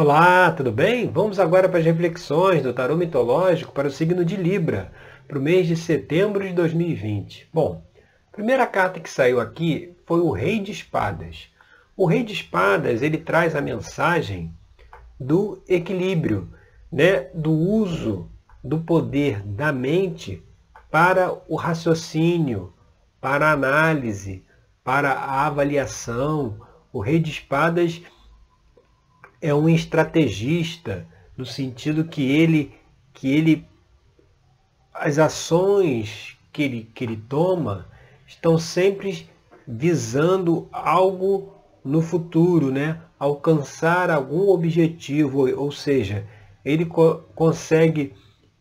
Olá, tudo bem? Vamos agora para as reflexões do tarô mitológico para o signo de Libra, para o mês de setembro de 2020. Bom, a primeira carta que saiu aqui foi o Rei de Espadas. O Rei de Espadas, ele traz a mensagem do equilíbrio, né, do uso do poder da mente para o raciocínio, para a análise, para a avaliação. O Rei de Espadas é um estrategista no sentido que ele que ele as ações que ele, que ele toma estão sempre visando algo no futuro, né? alcançar algum objetivo, ou seja, ele co consegue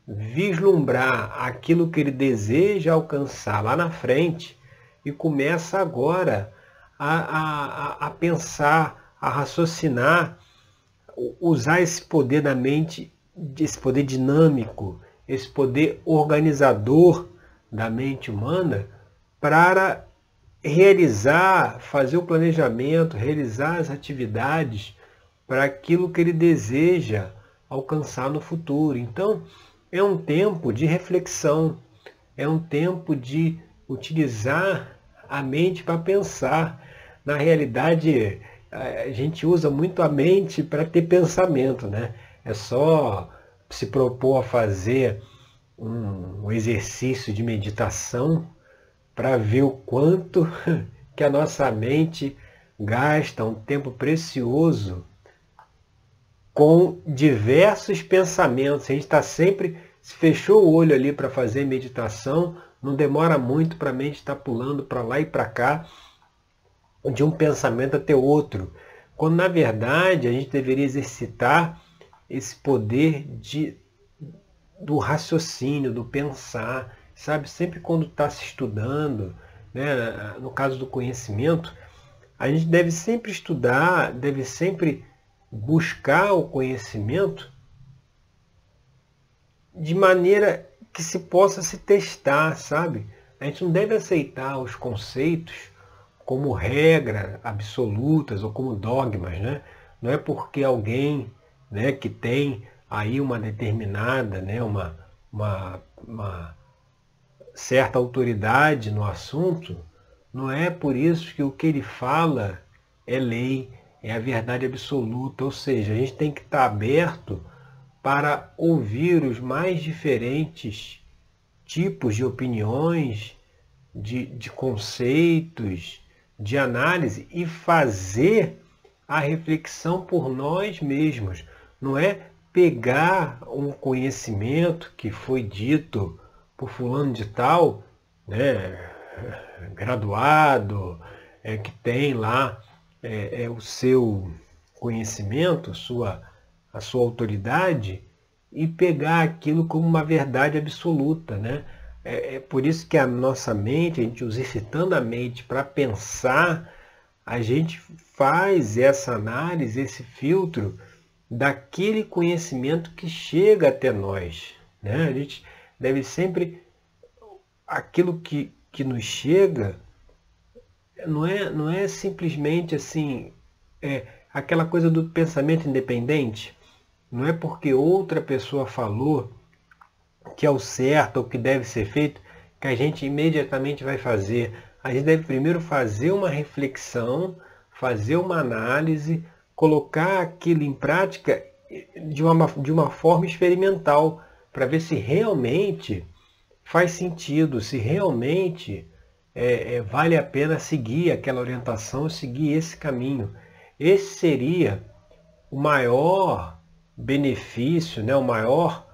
vislumbrar aquilo que ele deseja alcançar lá na frente e começa agora a, a, a pensar, a raciocinar usar esse poder da mente, esse poder dinâmico, esse poder organizador da mente humana para realizar, fazer o planejamento, realizar as atividades para aquilo que ele deseja alcançar no futuro. Então, é um tempo de reflexão, é um tempo de utilizar a mente para pensar. Na realidade, a gente usa muito a mente para ter pensamento, né? É só se propor a fazer um exercício de meditação para ver o quanto que a nossa mente gasta um tempo precioso com diversos pensamentos. A gente está sempre, se fechou o olho ali para fazer meditação, não demora muito para a mente estar tá pulando para lá e para cá de um pensamento até outro, quando na verdade a gente deveria exercitar esse poder de, do raciocínio, do pensar, sabe? Sempre quando está se estudando, né? no caso do conhecimento, a gente deve sempre estudar, deve sempre buscar o conhecimento de maneira que se possa se testar, sabe? A gente não deve aceitar os conceitos como regra absolutas ou como dogmas, né? Não é porque alguém, né, que tem aí uma determinada, né, uma, uma, uma certa autoridade no assunto, não é por isso que o que ele fala é lei, é a verdade absoluta. Ou seja, a gente tem que estar aberto para ouvir os mais diferentes tipos de opiniões, de, de conceitos, de análise e fazer a reflexão por nós mesmos. Não é pegar um conhecimento que foi dito por fulano de tal, né, graduado, é, que tem lá é, é, o seu conhecimento, sua, a sua autoridade, e pegar aquilo como uma verdade absoluta. Né? É, é por isso que a nossa mente, a gente exercitando a mente para pensar, a gente faz essa análise, esse filtro daquele conhecimento que chega até nós. Né? A gente deve sempre. Aquilo que, que nos chega não é, não é simplesmente assim. É, aquela coisa do pensamento independente. Não é porque outra pessoa falou que é o certo, ou que deve ser feito, que a gente imediatamente vai fazer. A gente deve primeiro fazer uma reflexão, fazer uma análise, colocar aquilo em prática de uma, de uma forma experimental, para ver se realmente faz sentido, se realmente é, é, vale a pena seguir aquela orientação, seguir esse caminho. Esse seria o maior benefício, né, o maior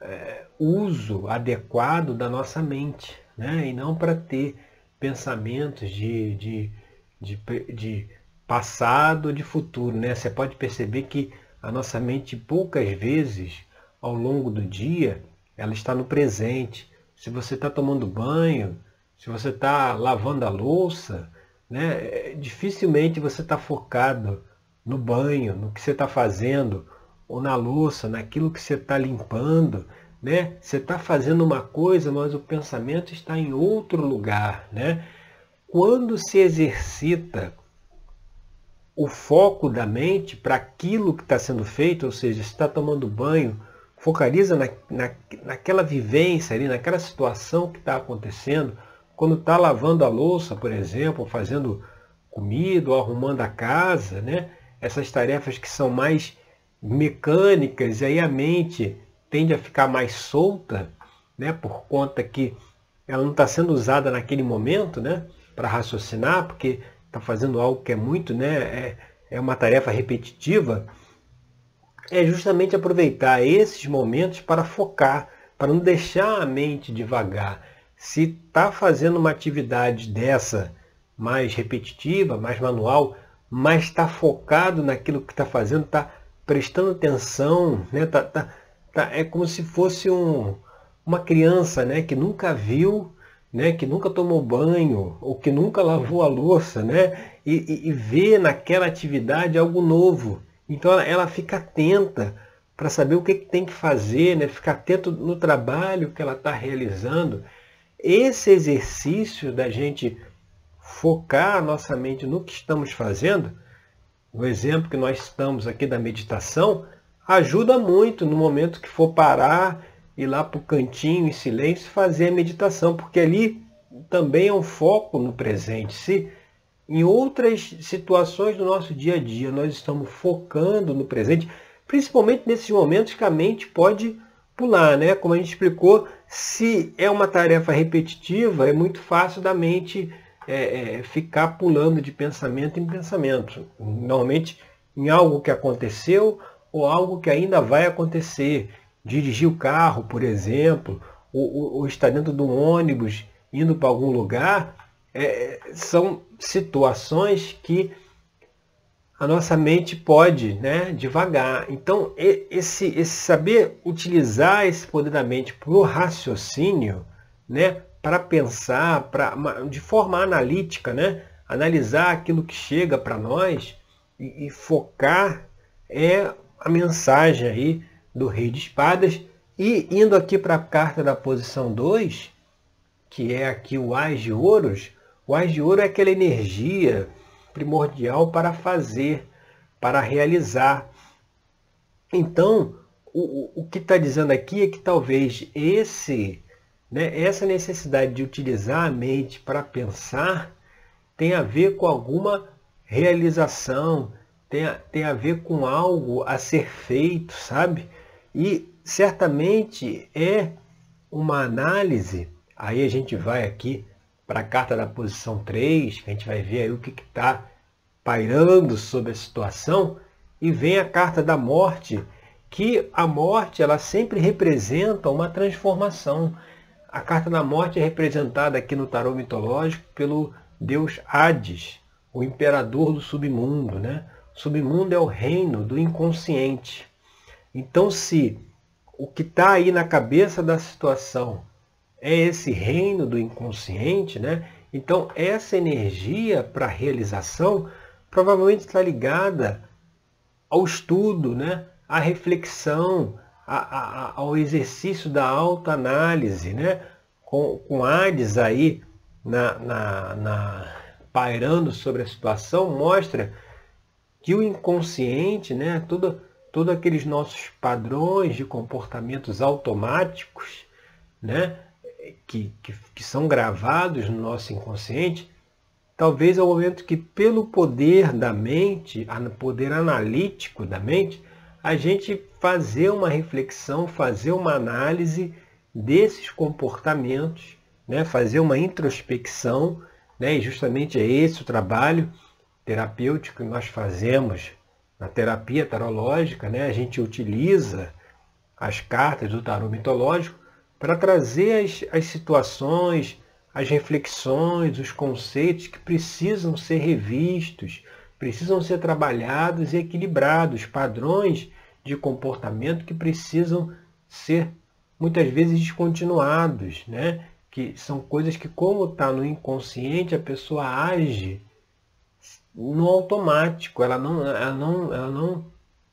é, uso adequado da nossa mente, né? e não para ter pensamentos de, de, de, de passado, de futuro. Né? Você pode perceber que a nossa mente poucas vezes ao longo do dia ela está no presente. Se você está tomando banho, se você está lavando a louça, né? dificilmente você está focado no banho, no que você está fazendo, ou na louça, naquilo que você está limpando. Né? Você está fazendo uma coisa, mas o pensamento está em outro lugar. Né? Quando se exercita o foco da mente para aquilo que está sendo feito, ou seja, se está tomando banho, focaliza na, na, naquela vivência ali, naquela situação que está acontecendo, quando está lavando a louça, por exemplo, fazendo comida ou arrumando a casa, né? essas tarefas que são mais mecânicas, e aí a mente tende a ficar mais solta, né? por conta que ela não está sendo usada naquele momento né? para raciocinar, porque está fazendo algo que é muito, né? é, é uma tarefa repetitiva, é justamente aproveitar esses momentos para focar, para não deixar a mente devagar. Se está fazendo uma atividade dessa mais repetitiva, mais manual, mas está focado naquilo que está fazendo, está prestando atenção, né? Tá, tá, tá, é como se fosse um, uma criança né? que nunca viu, né? que nunca tomou banho, ou que nunca lavou a louça, né? e, e, vê naquela atividade algo novo. Então ela, ela fica atenta para saber o que, que, tem que fazer, né? ficar atento no trabalho que ela está realizando. Esse exercício da gente focar a nossa mente no que estamos fazendo, no exemplo que nós estamos aqui da meditação, ajuda muito no momento que for parar, ir lá para o cantinho em silêncio fazer a meditação, porque ali também é um foco no presente. Se em outras situações do nosso dia a dia nós estamos focando no presente, principalmente nesses momentos que a mente pode pular, né? Como a gente explicou, se é uma tarefa repetitiva, é muito fácil da mente é, é, ficar pulando de pensamento em pensamento. Normalmente em algo que aconteceu ou algo que ainda vai acontecer. Dirigir o carro, por exemplo, ou, ou, ou estar dentro de um ônibus indo para algum lugar, é, são situações que a nossa mente pode né, devagar. Então, esse, esse saber utilizar esse poder da mente para o raciocínio, né, para pensar, pra, de forma analítica, né? analisar aquilo que chega para nós e, e, focar é a mensagem aí do Rei de Espadas. E indo aqui para a carta da posição 2, que é aqui o Ás de Ouros, o Ás de Ouro é aquela energia primordial para fazer, para realizar. Então, o, o que está dizendo aqui é que talvez esse né? Essa necessidade de utilizar a mente para pensar tem a ver com alguma realização, tem a, tem a ver com algo a ser feito, sabe? E certamente é uma análise, aí a gente vai aqui para a carta da posição 3, que a gente vai ver aí o que está pairando sobre a situação, e vem a carta da morte, que a morte ela sempre representa uma transformação. A carta da morte é representada aqui no tarô mitológico pelo deus Hades, o imperador do submundo. Né? Submundo é o reino do inconsciente. Então, se o que está aí na cabeça da situação é esse reino do inconsciente, né? então essa energia para realização provavelmente está ligada ao estudo, né? à reflexão, a, a, ao exercício da autoanálise, né? com, com Hades aí na, na, na, pairando sobre a situação, mostra que o inconsciente, né? Tudo, todos aqueles nossos padrões de comportamentos automáticos, né? Que, que, que são gravados no nosso inconsciente, talvez é o momento que, pelo poder da mente, poder analítico da mente, a gente fazer uma reflexão, fazer uma análise desses comportamentos, né? fazer uma introspecção, né? e justamente é esse o trabalho terapêutico que nós fazemos na terapia tarológica. Né? A gente utiliza as cartas do tarô mitológico para trazer as, as situações, as reflexões, os conceitos que precisam ser revistos, precisam ser trabalhados e equilibrados, padrões de comportamento que precisam ser muitas vezes descontinuados, né? que são coisas que, como está no inconsciente, a pessoa age no automático, ela não, ela não, ela não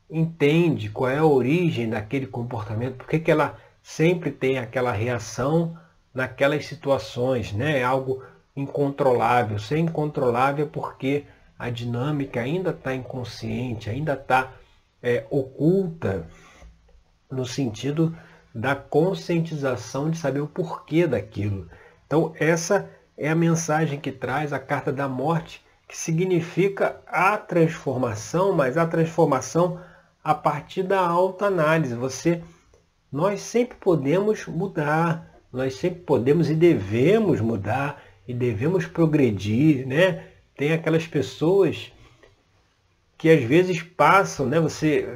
entende qual é a origem daquele comportamento, por que ela sempre tem aquela reação naquelas situações, né? é algo incontrolável. Ser incontrolável é porque a dinâmica ainda está inconsciente, ainda está é, oculta no sentido da conscientização de saber o porquê daquilo. Então, essa é a mensagem que traz a carta da morte, que significa a transformação, mas a transformação a partir da autoanálise. Você, nós sempre podemos mudar, nós sempre podemos e devemos mudar e devemos progredir, né? Tem aquelas pessoas que às vezes passam, né? Você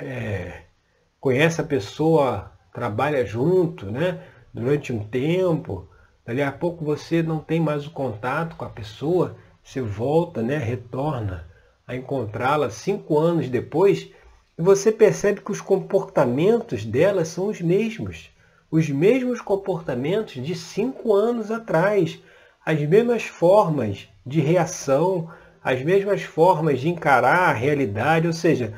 é, conhece a pessoa, trabalha junto, né? Durante um tempo, dali a pouco você não tem mais o contato com a pessoa, você volta, né? Retorna a encontrá-la cinco anos depois e você percebe que os comportamentos dela são os mesmos, os mesmos comportamentos de cinco anos atrás, as mesmas formas de reação, as mesmas formas de encarar a realidade, ou seja,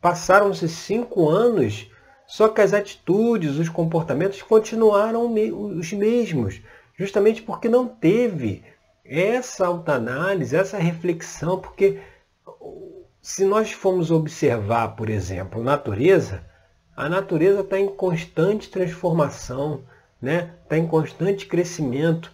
passaram-se cinco anos, só que as atitudes, os comportamentos continuaram os mesmos, justamente porque não teve essa autoanálise, essa reflexão, porque se nós formos observar, por exemplo, natureza, a natureza está em constante transformação, né? está em constante crescimento.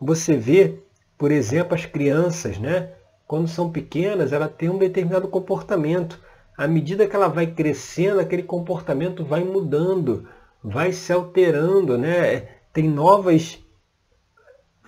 Você vê, por exemplo, as crianças, né? quando são pequenas, ela tem um determinado comportamento. À medida que ela vai crescendo, aquele comportamento vai mudando, vai se alterando, né? Tem novas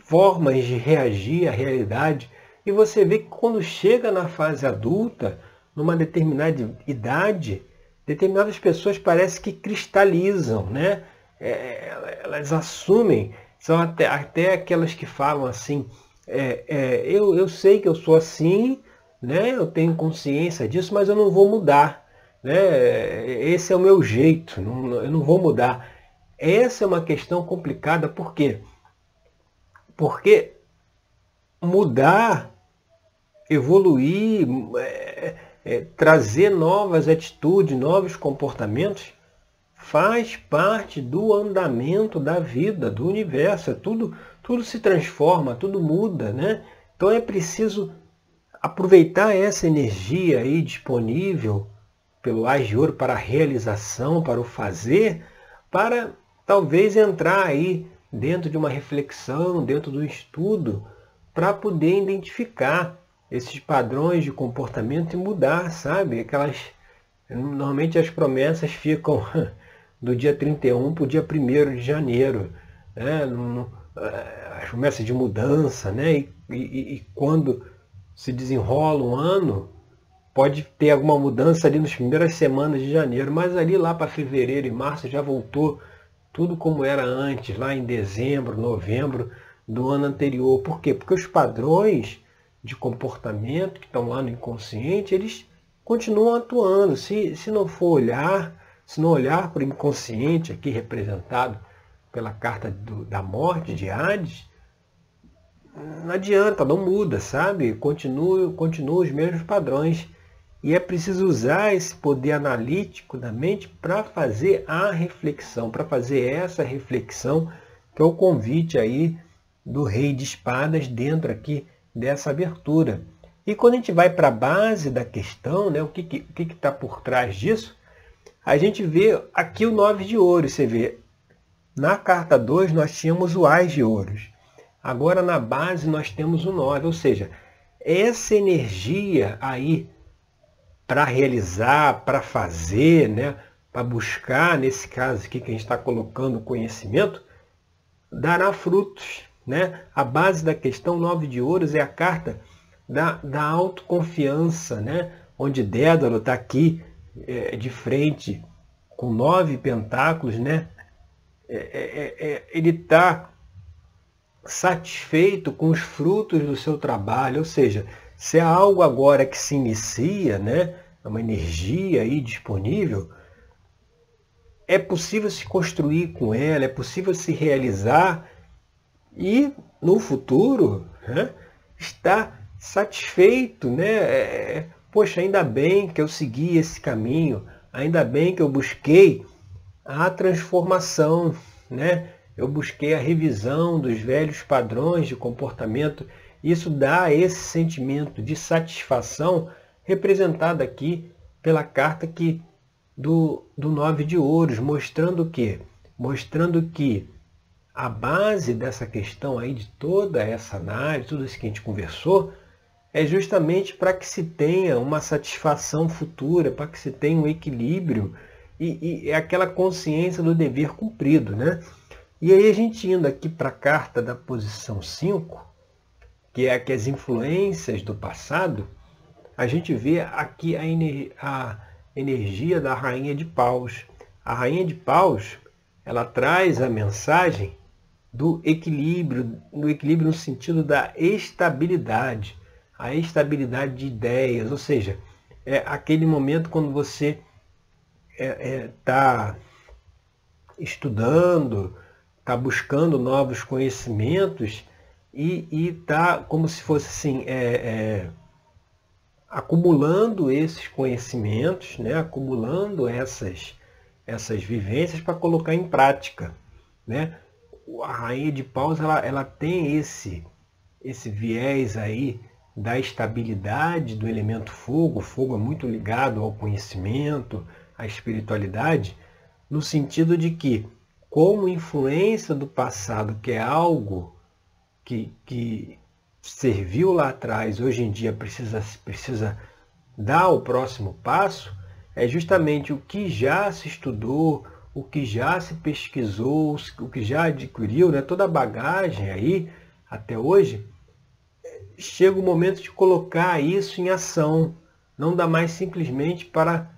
formas de reagir à realidade. E você vê que quando chega na fase adulta, numa determinada idade, determinadas pessoas parece que cristalizam, né? É, elas assumem, são até, até aquelas que falam assim, é, é, eu, eu sei que eu sou assim, né? eu tenho consciência disso, mas eu não vou mudar. Né? Esse é o meu jeito, não, eu não vou mudar. Essa é uma questão complicada, por quê? Porque mudar, evoluir, é, é, trazer novas atitudes, novos comportamentos, faz parte do andamento da vida, do universo. Tudo, tudo se transforma, tudo muda, né? Então é preciso aproveitar essa energia aí disponível pelo Ás de Ouro para a realização, para o fazer, para talvez entrar aí dentro de uma reflexão, dentro do estudo, para poder identificar esses padrões de comportamento e mudar, sabe? Aquelas normalmente as promessas ficam do dia 31 para o dia 1 de janeiro. Né? Eh, as promessas de mudança, né? E, e, e, quando se desenrola um ano, pode ter alguma mudança ali nas primeiras semanas de janeiro, mas ali lá para fevereiro e março já voltou tudo como era antes, lá em dezembro, novembro do ano anterior. Por quê? Porque os padrões de comportamento que estão lá no inconsciente, eles continuam atuando. Se, se não for olhar, se não olhar para o inconsciente aqui representado pela carta do, da morte de Hades, não adianta, não muda, sabe? Continua, continua os mesmos padrões. E é preciso usar esse poder analítico da mente para fazer a reflexão, para fazer essa reflexão, que é o convite aí do rei de espadas dentro aqui dessa abertura. E quando a gente vai para a base da questão, né, o que está que, que que tá por trás disso, a gente vê aqui o nove de ouro. Você vê na carta 2 nós tínhamos o Ás de Ouros. Agora na base nós temos o 9, ou seja, essa energia aí para realizar, para fazer, né, para buscar, nesse caso aqui que a gente está colocando conhecimento, dará frutos. Né? A base da questão 9 de ouros é a carta da, da autoconfiança, né? onde Dédalo está aqui é, de frente com nove pentáculos, né? É, é, é, ele está satisfeito com os frutos do seu trabalho, ou seja, se há algo agora que se inicia, né, é uma energia aí disponível, é possível se construir com ela, é possível se realizar e no futuro né, estar satisfeito, né? É, poxa, ainda bem que eu segui esse caminho, ainda bem que eu busquei a transformação, né? Eu busquei a revisão dos velhos padrões de comportamento Isso dá esse sentimento de satisfação representado aqui pela carta que do, do nove de ouros, mostrando que mostrando que a base dessa questão aí de toda essa análise, tudo isso que a gente conversou, é justamente para que se tenha uma satisfação futura, para que se tenha um equilíbrio e, e é aquela consciência do dever cumprido, né? E aí a gente indo aqui para a carta da posição 5, que é que as influências do passado, a gente vê aqui a, a energia da rainha de paus. A rainha de paus, ela traz a mensagem do equilíbrio, do equilíbrio no sentido da estabilidade, a estabilidade de ideias, ou seja, é aquele momento quando você está é, é, tá estudando, está buscando novos conhecimentos e está como se fosse assim, é, é, acumulando esses conhecimentos, né, acumulando essas, essas vivências para colocar em prática. Né? A rainha de paus ela, ela tem esse, esse viés aí da estabilidade do elemento fogo. O fogo é muito ligado ao conhecimento, à espiritualidade, no sentido de que, como influência do passado, que é algo que, que serviu lá atrás, hoje em dia precisa, precisa dar o próximo passo, é justamente o que já se estudou, o que já se pesquisou, o que já adquiriu, né? toda a bagagem aí até hoje, chega o momento de colocar isso em ação. Não dá mais simplesmente para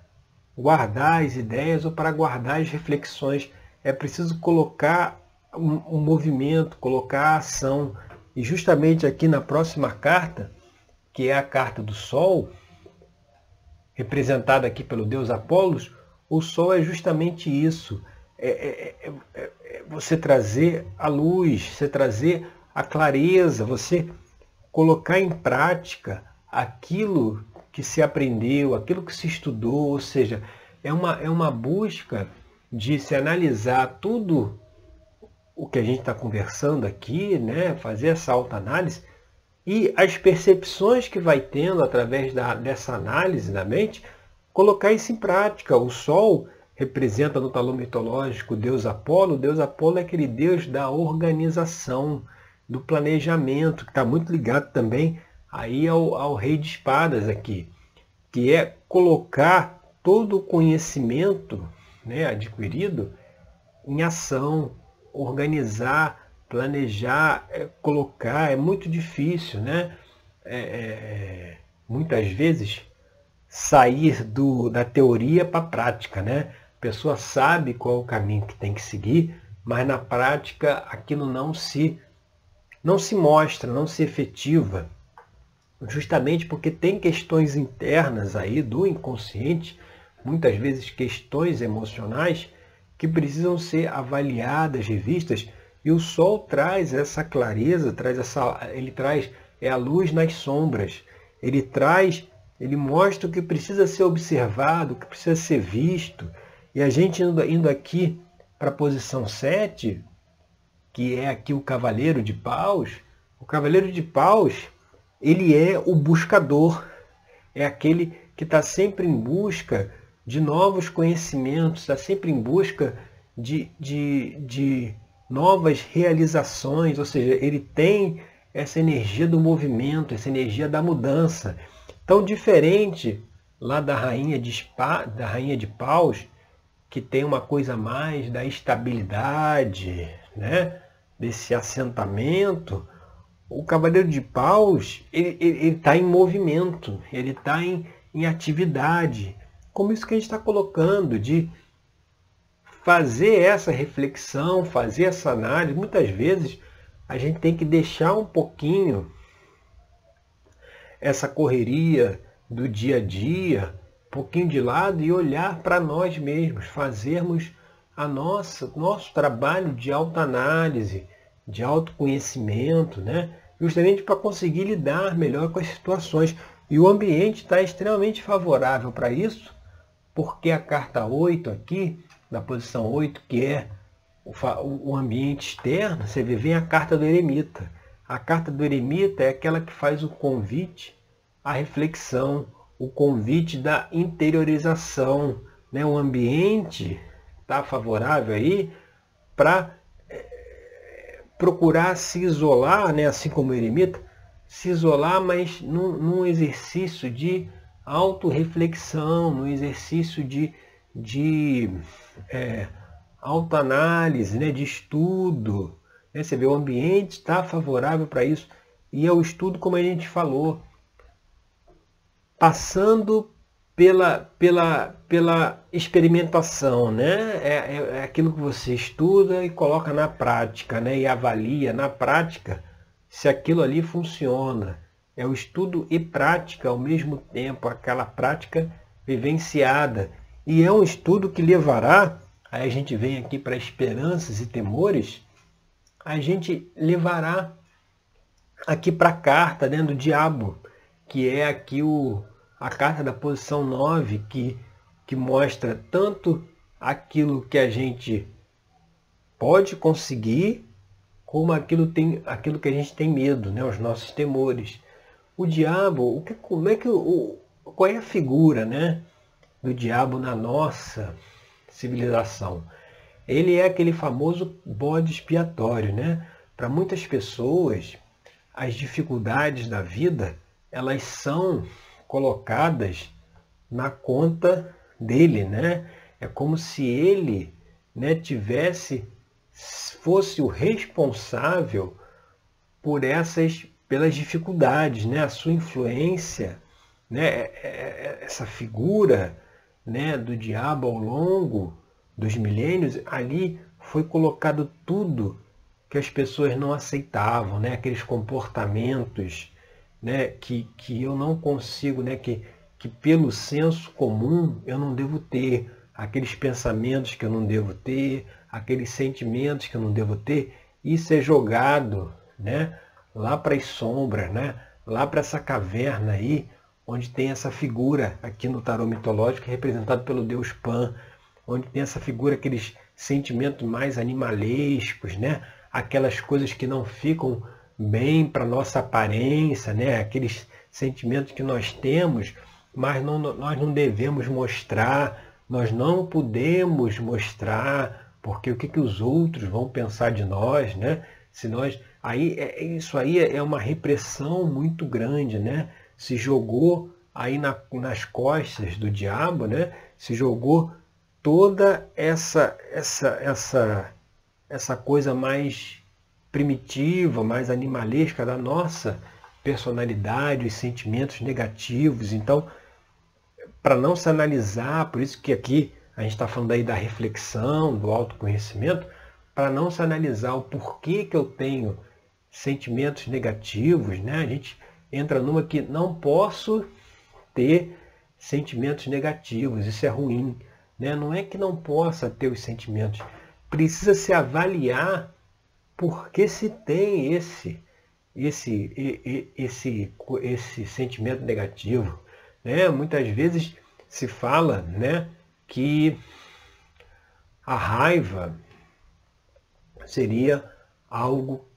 guardar as ideias ou para guardar as reflexões. É preciso colocar um, um movimento, colocar a ação. E justamente aqui na próxima carta, que é a carta do Sol, representada aqui pelo deus Apolos, o Sol é justamente isso. É, é, é, é, é você trazer a luz, você trazer a clareza, você colocar em prática aquilo que se aprendeu, aquilo que se estudou, ou seja, é uma, é uma busca de se analisar tudo o que a gente está conversando aqui, né? fazer essa autoanálise e as percepções que vai tendo através da, dessa análise da mente, colocar isso em prática. O Sol representa no talão mitológico o deus Apolo. O deus Apolo é aquele deus da organização, do planejamento, que está muito ligado também aí ao, ao rei de espadas aqui, que é colocar todo o conhecimento né, adquirido em ação, organizar, planejar, é, colocar, é muito difícil, né? É, é, é muitas vezes sair do, da teoria para a prática, né? A pessoa sabe qual é o caminho que tem que seguir, mas na prática aquilo não se não se mostra, não se efetiva, justamente porque tem questões internas aí do inconsciente, muitas vezes questões emocionais, que precisam ser avaliadas, revistas, e o sol traz essa clareza, traz essa, ele traz é a luz nas sombras. Ele traz, ele mostra o que precisa ser observado, o que precisa ser visto. E a gente indo, indo aqui para a posição 7, que é aqui o cavaleiro de paus, o cavaleiro de paus, ele é o buscador, é aquele que está sempre em busca de novos conhecimentos, está sempre em busca de, de, de novas realizações, ou seja, ele tem essa energia do movimento, essa energia da mudança. Tão diferente lá da rainha de, spa, da rainha de paus, que tem uma coisa mais da estabilidade, né? desse assentamento, o Cavaleiro de Paus ele está em movimento, ele está em, em atividade. Como isso que a gente está colocando, de fazer essa reflexão, fazer essa análise. Muitas vezes a gente tem que deixar um pouquinho essa correria do dia a dia, um pouquinho de lado e olhar para nós mesmos, fazermos a nossa, nosso trabalho de autoanálise, de autoconhecimento, né? justamente para conseguir lidar melhor com as situações. E o ambiente está extremamente favorável para isso, porque a carta 8 aqui, da posição 8, que é o ambiente externo, você vê, vem a carta do eremita. A carta do eremita é aquela que faz o convite à reflexão, o convite da interiorização. Né? O ambiente está favorável aí para é, procurar se isolar, né? assim como o eremita, se isolar, mas num, num exercício de autorreflexão, num exercício de, de é, autoanálise, né? de estudo, né? Você vê, o ambiente está favorável para isso. E é o estudo, como a gente falou, passando pela, pela, pela experimentação, né? É, é, é, aquilo que você estuda e coloca na prática, né? E avalia na prática se aquilo ali funciona. É o estudo e prática ao mesmo tempo, aquela prática vivenciada. E é um estudo que levará, aí a gente vem aqui para esperanças e temores, a gente levará aqui para a carta né, do diabo, que é aqui o, a carta da posição 9, que, que mostra tanto aquilo que a gente pode conseguir, como aquilo, tem, aquilo que a gente tem medo, né, os nossos temores. O diabo, o que, como é que o, qual é a figura né, do diabo na nossa civilização? ele é aquele famoso bode expiatório, né? Para muitas pessoas, as dificuldades da vida, elas são colocadas na conta dele, né? É como se ele, né, tivesse fosse o responsável por essas pelas dificuldades, né? A sua influência, né? É, é, é, essa figura, né, do diabo ao longo dos milênios, ali foi colocado tudo que as pessoas não aceitavam, né? aqueles comportamentos né? que, que eu não consigo, né? que, que pelo senso comum eu não devo ter, aqueles pensamentos que eu não devo ter, aqueles sentimentos que eu não devo ter, isso é jogado né? Lá para as sombras, né? lá para essa caverna aí, onde tem essa figura aqui no tarô mitológico representado pelo deus Pan, onde tem essa figura, aqueles sentimentos mais animalescos, né? aquelas coisas que não ficam bem para nossa aparência, né? aqueles sentimentos que nós temos, mas não, nós não devemos mostrar, nós não podemos mostrar, porque o que, que os outros vão pensar de nós, né? Se nós, aí é, isso aí é uma repressão muito grande, né? Se jogou aí na, nas costas do diabo, né? Se jogou toda essa essa essa essa coisa mais primitiva, mais animalesca da nossa personalidade, os sentimentos negativos. Então, para não se analisar, por isso que aqui a gente está falando aí da reflexão, do autoconhecimento, para não se analisar o porquê que eu tenho sentimentos negativos, né? A gente entra numa que não posso ter sentimentos negativos, isso é ruim. Né? Não é que não possa ter os sentimentos, precisa se avaliar por que se tem esse, esse, esse, esse sentimento negativo. Né? Muitas vezes se fala né, que a raiva seria algo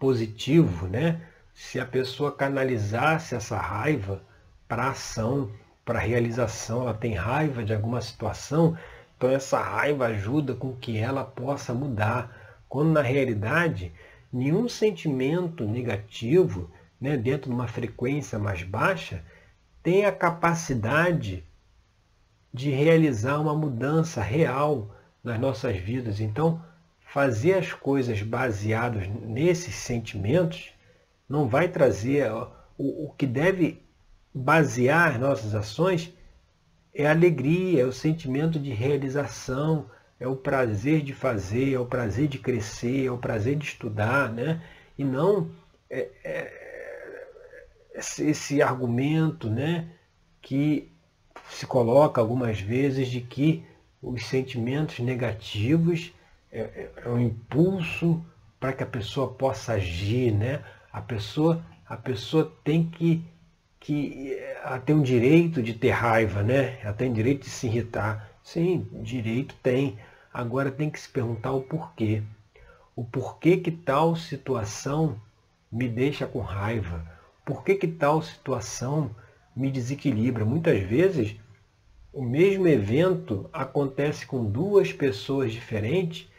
positivo, né? Se a pessoa canalizasse essa raiva para ação, para realização, ela tem raiva de alguma situação, então essa raiva ajuda com que ela possa mudar. Quando na realidade, nenhum sentimento negativo, né, dentro de uma frequência mais baixa, tem a capacidade de realizar uma mudança real nas nossas vidas. Então, fazer as coisas baseadas nesses sentimentos não vai trazer o, o que deve basear nossas ações é a alegria, é o sentimento de realização, é o prazer de fazer, é o prazer de crescer, é o prazer de estudar, né? E não é, é, esse, argumento, né, que se coloca algumas vezes de que os sentimentos negativos é, é, é um impulso para que a pessoa possa agir, né? A pessoa, a pessoa tem que que ela tem o direito de ter raiva, né? Ela tem direito de se irritar. Sim, direito tem. Agora tem que se perguntar o porquê. O porquê que tal situação me deixa com raiva? Por que, que tal situação me desequilibra? Muitas vezes o mesmo evento acontece com duas pessoas diferentes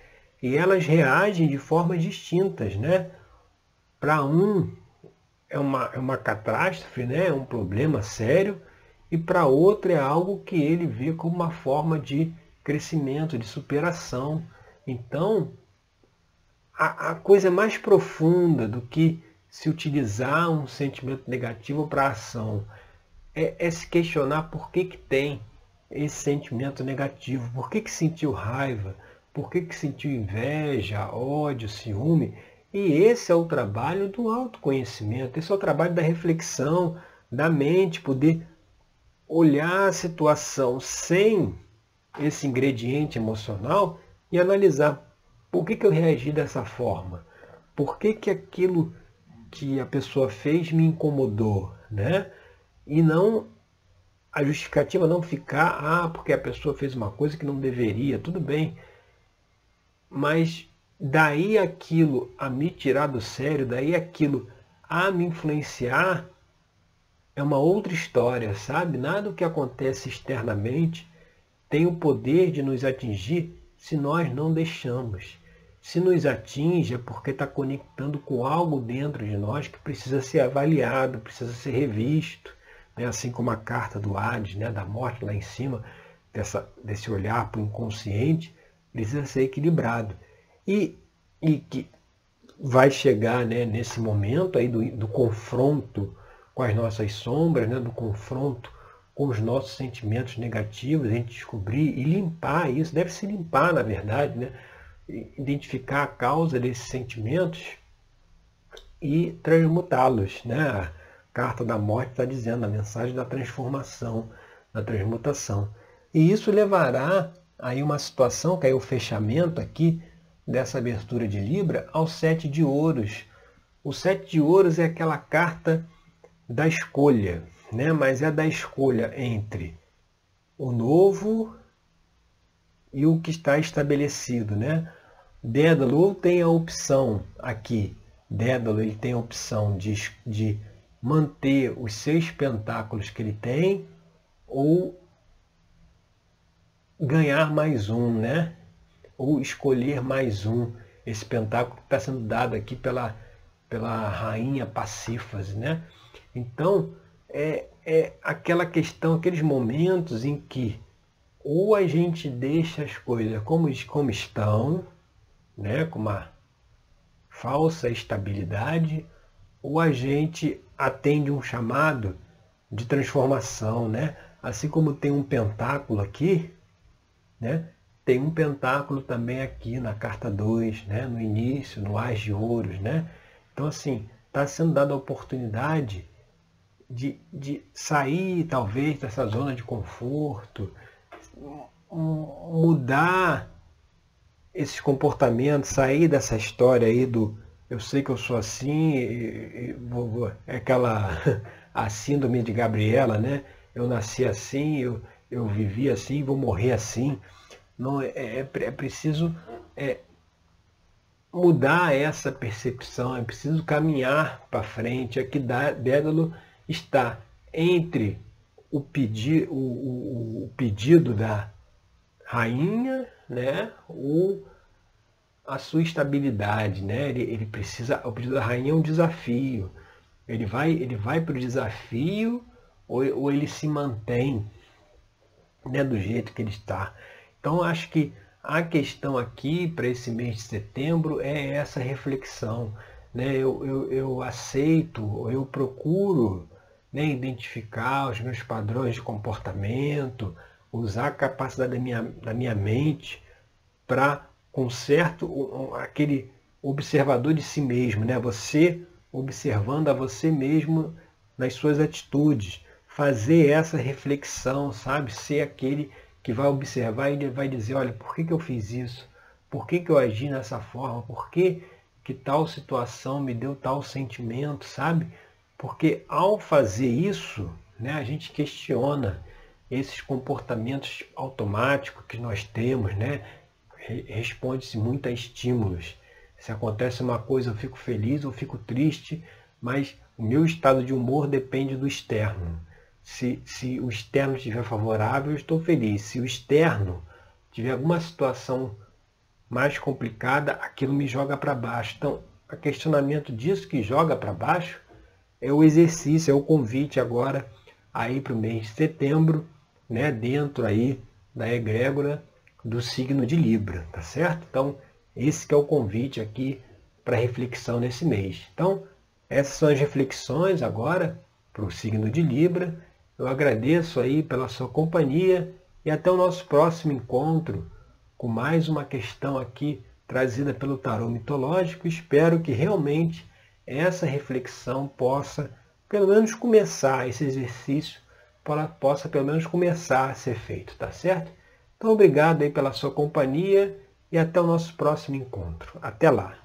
e elas reagem de formas distintas, né? Para um é uma, é uma catástrofe, né? é um problema sério, e para outro é algo que ele vê como uma forma de crescimento, de superação. Então, a, a coisa mais profunda do que se utilizar um sentimento negativo para ação é, é, se questionar por que, que tem esse sentimento negativo, por que, que sentiu raiva, por que, que sentiu inveja, ódio, ciúme. E esse é o trabalho do autoconhecimento, esse é o trabalho da reflexão, da mente, poder olhar a situação sem esse ingrediente emocional e analisar por que, que eu reagi dessa forma, por que, que aquilo que a pessoa fez me incomodou, né? E não a justificativa não ficar, ah, porque a pessoa fez uma coisa que não deveria, tudo bem. Mas daí aquilo a me tirar do sério, daí aquilo a me influenciar, é uma outra história, sabe? Nada do que acontece externamente tem o poder de nos atingir se nós não deixamos. Se nos atinge é porque está conectando com algo dentro de nós que precisa ser avaliado, precisa ser revisto né? assim como a carta do Hades, né? da morte lá em cima, dessa, desse olhar para o inconsciente, precisa ser equilibrado. E, e que vai chegar né, nesse momento aí do, do confronto com as nossas sombras, né, do confronto com os nossos sentimentos negativos, a gente descobrir e limpar isso, deve se limpar na verdade, né? identificar a causa desses sentimentos e transmutá-los. Né? carta da morte está dizendo, a mensagem da transformação, da transmutação. E isso levará aí uma situação, que é o fechamento aqui dessa abertura de Libra, ao sete de ouros. O sete de ouros é aquela carta da escolha, né? mas é da escolha entre o novo e o que está estabelecido. Né? Dédalo tem a opção aqui, Dédalo ele tem a opção de, de manter os seis pentáculos que ele tem ou ganhar mais um, né? Ou escolher mais um. Esse pentáculo que está sendo dado aqui pela, pela rainha Pacífase, né? Então, é, é aquela questão, aqueles momentos em que ou a gente deixa as coisas como, como estão, né? com uma falsa estabilidade, ou a gente atende um chamado de transformação, né? Assim como tem um pentáculo aqui, né? Tem um pentáculo também aqui na carta 2, né? no início, no Ás de Ouros, né? Então, assim, está sendo dada a oportunidade de, de sair, talvez, dessa zona de conforto, mudar esses comportamentos, sair dessa história aí do eu sei que eu sou assim, e, e, vou, vou, é aquela a síndrome de Gabriela, né? Eu nasci assim, eu, eu vivi assim, vou morrer assim. Não, é, é, é preciso é, mudar essa percepção, é preciso caminhar para frente. Aqui Dédalo está entre o, pedi, o, o, o pedido da rainha, né? O, a sua estabilidade, né? Ele, ele precisa, o pedido da rainha é um desafio. Ele vai, ele vai para o desafio ou, ou ele se mantém né, do jeito que ele está. Então acho que a questão aqui para esse mês de setembro é essa reflexão. Né? Eu, eu, eu aceito, eu procuro né, identificar os meus padrões de comportamento, usar a capacidade da minha, da minha mente para com certo aquele observador de si mesmo, né? Você observando a você mesmo nas suas atitudes, fazer essa reflexão, sabe? Ser aquele que vai observar e vai dizer, olha, por que, que eu fiz isso? Por que, que eu agi dessa forma? Por que, que tal situação me deu tal sentimento, sabe? Porque ao fazer isso, né, a gente questiona esses comportamentos automáticos que nós temos, né? responde-se muito a estímulos. Se acontece uma coisa, eu fico feliz ou fico triste, mas o meu estado de humor depende do externo. Se, se o externo estiver favorável, eu estou feliz. Se o externo tiver alguma situação mais complicada, aquilo me joga para baixo. Então, o questionamento disso que joga para baixo é o exercício, é o convite agora aí para o mês de setembro, né, dentro aí da egrégora do signo de Libra, tá certo? Então, esse que é o convite aqui para reflexão nesse mês. Então, essas são as reflexões agora para o signo de Libra. Eu agradeço aí pela sua companhia e até o nosso próximo encontro com mais uma questão aqui trazida pelo tarô mitológico. Espero que realmente essa reflexão possa, pelo menos, começar esse exercício, possa pelo menos começar a ser feito, tá certo? Então, obrigado aí pela sua companhia e até o nosso próximo encontro. Até lá!